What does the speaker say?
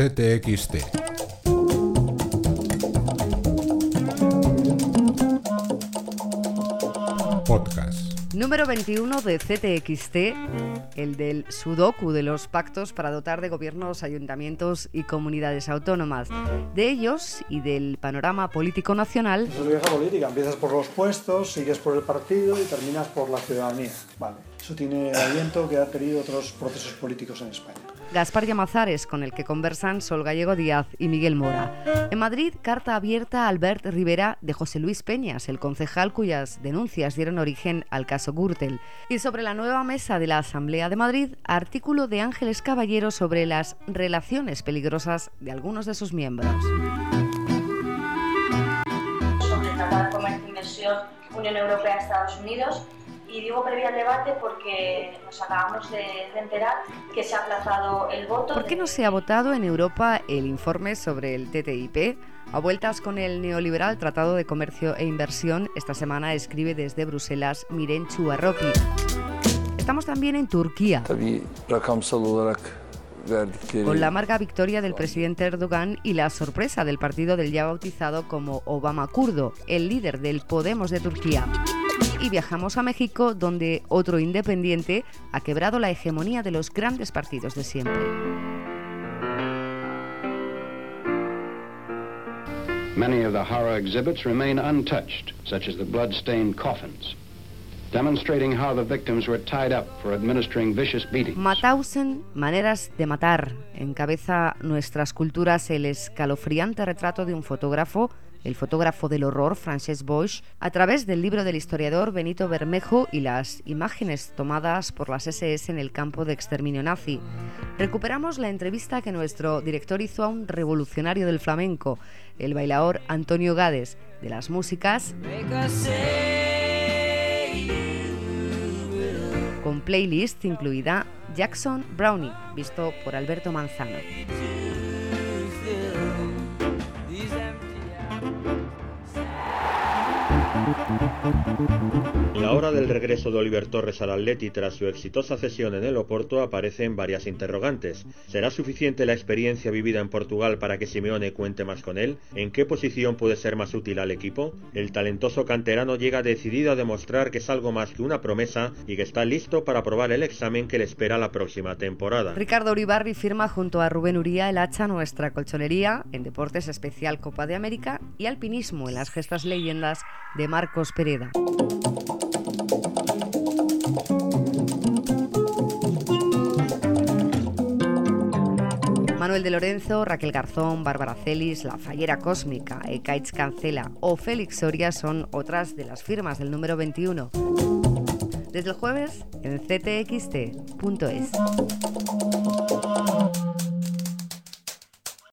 CTXT. Podcast. Número 21 de CTXT, el del Sudoku de los pactos para dotar de gobiernos, ayuntamientos y comunidades autónomas. De ellos y del panorama político nacional. Es vieja política, empiezas por los puestos, sigues por el partido y terminas por la ciudadanía. Vale. Eso tiene aliento que ha tenido otros procesos políticos en España. Gaspar Llamazares, con el que conversan Sol Gallego Díaz y Miguel Mora. En Madrid, carta abierta a Albert Rivera de José Luis Peñas, el concejal cuyas denuncias dieron origen al caso Gürtel. Y sobre la nueva mesa de la Asamblea de Madrid, artículo de Ángeles Caballero sobre las relaciones peligrosas de algunos de sus miembros. Sobre de Comercio Inversión Unión Europea-Estados Unidos y digo previa al debate porque nos acabamos de, de, enterar que se ha aplazado el voto. ¿Por qué no se ha votado en Europa el informe sobre el TTIP? A vueltas con el neoliberal Tratado de Comercio e Inversión, esta semana escribe desde Bruselas Miren Chuarropi. Estamos también en Turquía. Con la amarga victoria del presidente Erdogan y la sorpresa del partido del ya bautizado como Obama kurdo, el líder del Podemos de Turquía y viajamos a México, donde otro independiente ha quebrado la hegemonía de los grandes partidos de siempre. Many of the horror exhibits remain untouched, such as the blood-stained coffins, demonstrating how the victims were tied up for administering vicious beatings. Matausen, maneras de matar, encabeza nuestras culturas el escalofriante retrato de un fotógrafo el fotógrafo del horror Frances Bosch, a través del libro del historiador Benito Bermejo y las imágenes tomadas por las SS en el campo de exterminio nazi. Recuperamos la entrevista que nuestro director hizo a un revolucionario del flamenco, el bailador Antonio Gades, de las músicas con playlist incluida Jackson Brownie, visto por Alberto Manzano. Thank you. La hora del regreso de Oliver Torres al Atleti tras su exitosa cesión en el Oporto aparecen varias interrogantes. ¿Será suficiente la experiencia vivida en Portugal para que Simeone cuente más con él? ¿En qué posición puede ser más útil al equipo? El talentoso canterano llega decidido a demostrar que es algo más que una promesa y que está listo para probar el examen que le espera la próxima temporada. Ricardo Uribarri firma junto a Rubén Uría el hacha nuestra colchonería en Deportes Especial Copa de América y Alpinismo en las gestas leyendas de Marcos Pereda. Manuel de Lorenzo, Raquel Garzón, Bárbara Celis, La Fallera Cósmica, Ekaitz Cancela o Félix Soria son otras de las firmas del número 21. Desde el jueves en ctxt.es.